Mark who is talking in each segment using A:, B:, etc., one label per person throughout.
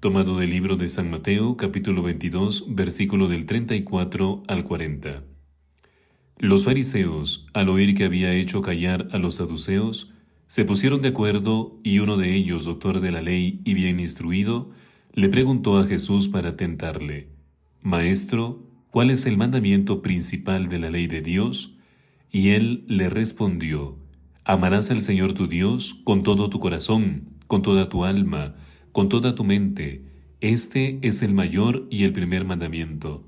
A: tomado del libro de San Mateo, capítulo 22, versículo del 34 al 40. Los fariseos, al oír que había hecho callar a los saduceos, se pusieron de acuerdo y uno de ellos, doctor de la ley y bien instruido, le preguntó a Jesús para tentarle, Maestro, ¿cuál es el mandamiento principal de la ley de Dios? Y él le respondió, Amarás al Señor tu Dios con todo tu corazón, con toda tu alma, con toda tu mente. Este es el mayor y el primer mandamiento.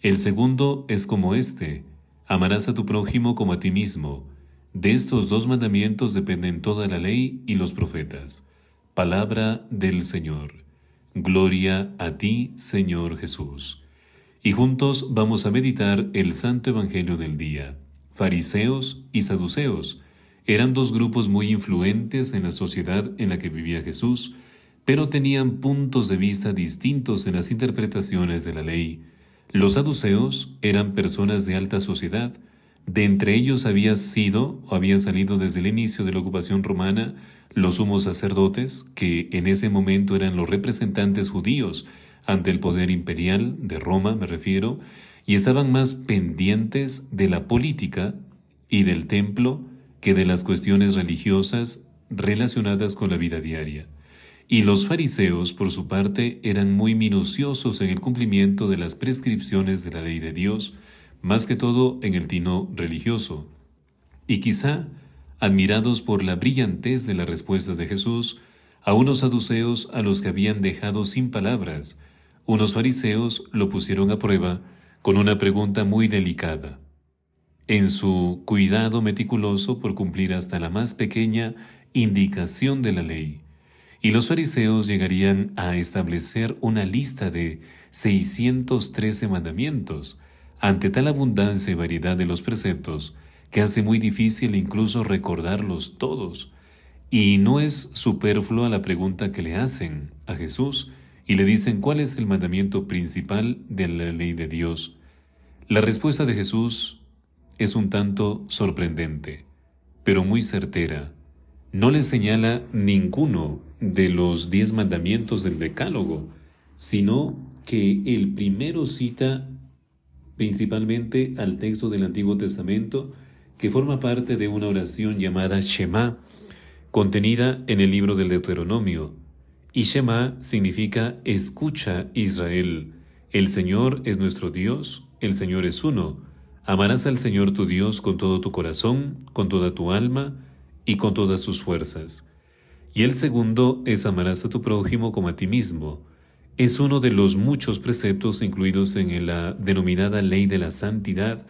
A: El segundo es como este, amarás a tu prójimo como a ti mismo. De estos dos mandamientos dependen toda la ley y los profetas. Palabra del Señor. Gloria a ti, Señor Jesús. Y juntos vamos a meditar el Santo Evangelio del día. Fariseos y saduceos eran dos grupos muy influentes en la sociedad en la que vivía Jesús, pero tenían puntos de vista distintos en las interpretaciones de la ley. Los saduceos eran personas de alta sociedad, de entre ellos había sido o había salido desde el inicio de la ocupación romana los sumos sacerdotes, que en ese momento eran los representantes judíos ante el poder imperial de Roma, me refiero, y estaban más pendientes de la política y del templo que de las cuestiones religiosas relacionadas con la vida diaria. Y los fariseos, por su parte, eran muy minuciosos en el cumplimiento de las prescripciones de la ley de Dios, más que todo en el tino religioso. Y quizá, admirados por la brillantez de las respuestas de Jesús, a unos saduceos a los que habían dejado sin palabras, unos fariseos lo pusieron a prueba con una pregunta muy delicada en su cuidado meticuloso por cumplir hasta la más pequeña indicación de la ley. Y los fariseos llegarían a establecer una lista de 613 mandamientos. Ante tal abundancia y variedad de los preceptos, que hace muy difícil incluso recordarlos todos. Y no es superflua la pregunta que le hacen a Jesús y le dicen cuál es el mandamiento principal de la ley de Dios. La respuesta de Jesús es un tanto sorprendente, pero muy certera. No le señala ninguno de los diez mandamientos del Decálogo, sino que el primero cita principalmente al texto del Antiguo Testamento que forma parte de una oración llamada Shema, contenida en el libro del Deuteronomio. Y Shema significa escucha Israel. El Señor es nuestro Dios, el Señor es uno. Amarás al Señor tu Dios con todo tu corazón, con toda tu alma y con todas sus fuerzas. Y el segundo es amarás a tu prójimo como a ti mismo. Es uno de los muchos preceptos incluidos en la denominada ley de la santidad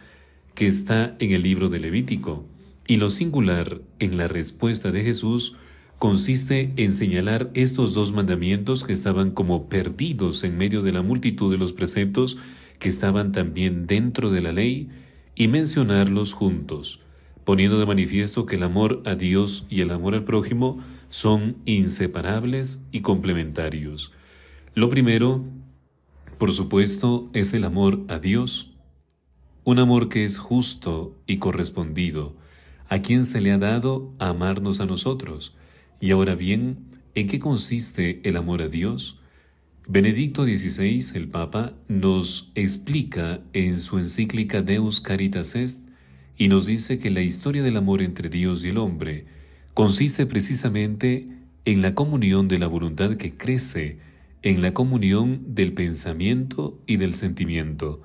A: que está en el libro de Levítico. Y lo singular en la respuesta de Jesús consiste en señalar estos dos mandamientos que estaban como perdidos en medio de la multitud de los preceptos que estaban también dentro de la ley y mencionarlos juntos, poniendo de manifiesto que el amor a Dios y el amor al prójimo son inseparables y complementarios. Lo primero, por supuesto, es el amor a Dios, un amor que es justo y correspondido, a quien se le ha dado amarnos a nosotros. Y ahora bien, ¿en qué consiste el amor a Dios? Benedicto XVI, el Papa, nos explica en su encíclica Deus Caritas Est y nos dice que la historia del amor entre Dios y el hombre consiste precisamente en la comunión de la voluntad que crece, en la comunión del pensamiento y del sentimiento,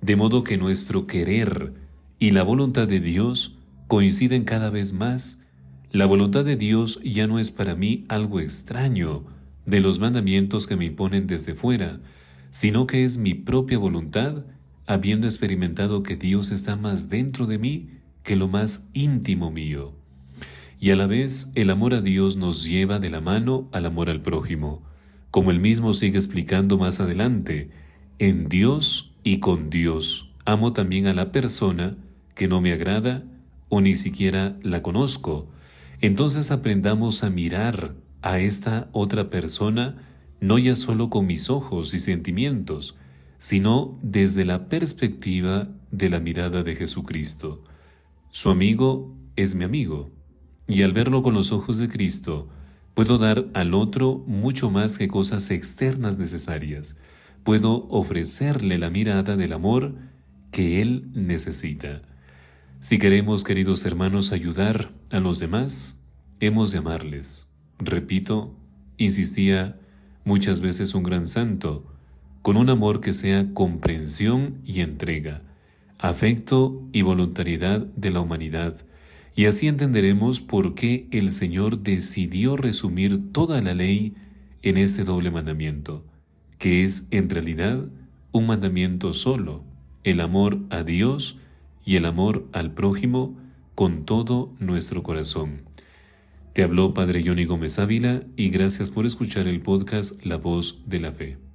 A: de modo que nuestro querer y la voluntad de Dios coinciden cada vez más. La voluntad de Dios ya no es para mí algo extraño, de los mandamientos que me imponen desde fuera, sino que es mi propia voluntad, habiendo experimentado que Dios está más dentro de mí que lo más íntimo mío. Y a la vez el amor a Dios nos lleva de la mano al amor al prójimo, como él mismo sigue explicando más adelante, en Dios y con Dios amo también a la persona que no me agrada o ni siquiera la conozco. Entonces aprendamos a mirar a esta otra persona no ya solo con mis ojos y sentimientos, sino desde la perspectiva de la mirada de Jesucristo. Su amigo es mi amigo, y al verlo con los ojos de Cristo, puedo dar al otro mucho más que cosas externas necesarias. Puedo ofrecerle la mirada del amor que él necesita. Si queremos, queridos hermanos, ayudar a los demás, hemos de amarles. Repito, insistía muchas veces un gran santo, con un amor que sea comprensión y entrega, afecto y voluntariedad de la humanidad, y así entenderemos por qué el Señor decidió resumir toda la ley en este doble mandamiento, que es en realidad un mandamiento solo, el amor a Dios y el amor al prójimo con todo nuestro corazón. Te habló Padre Johnny Gómez Ávila y gracias por escuchar el podcast La Voz de la Fe.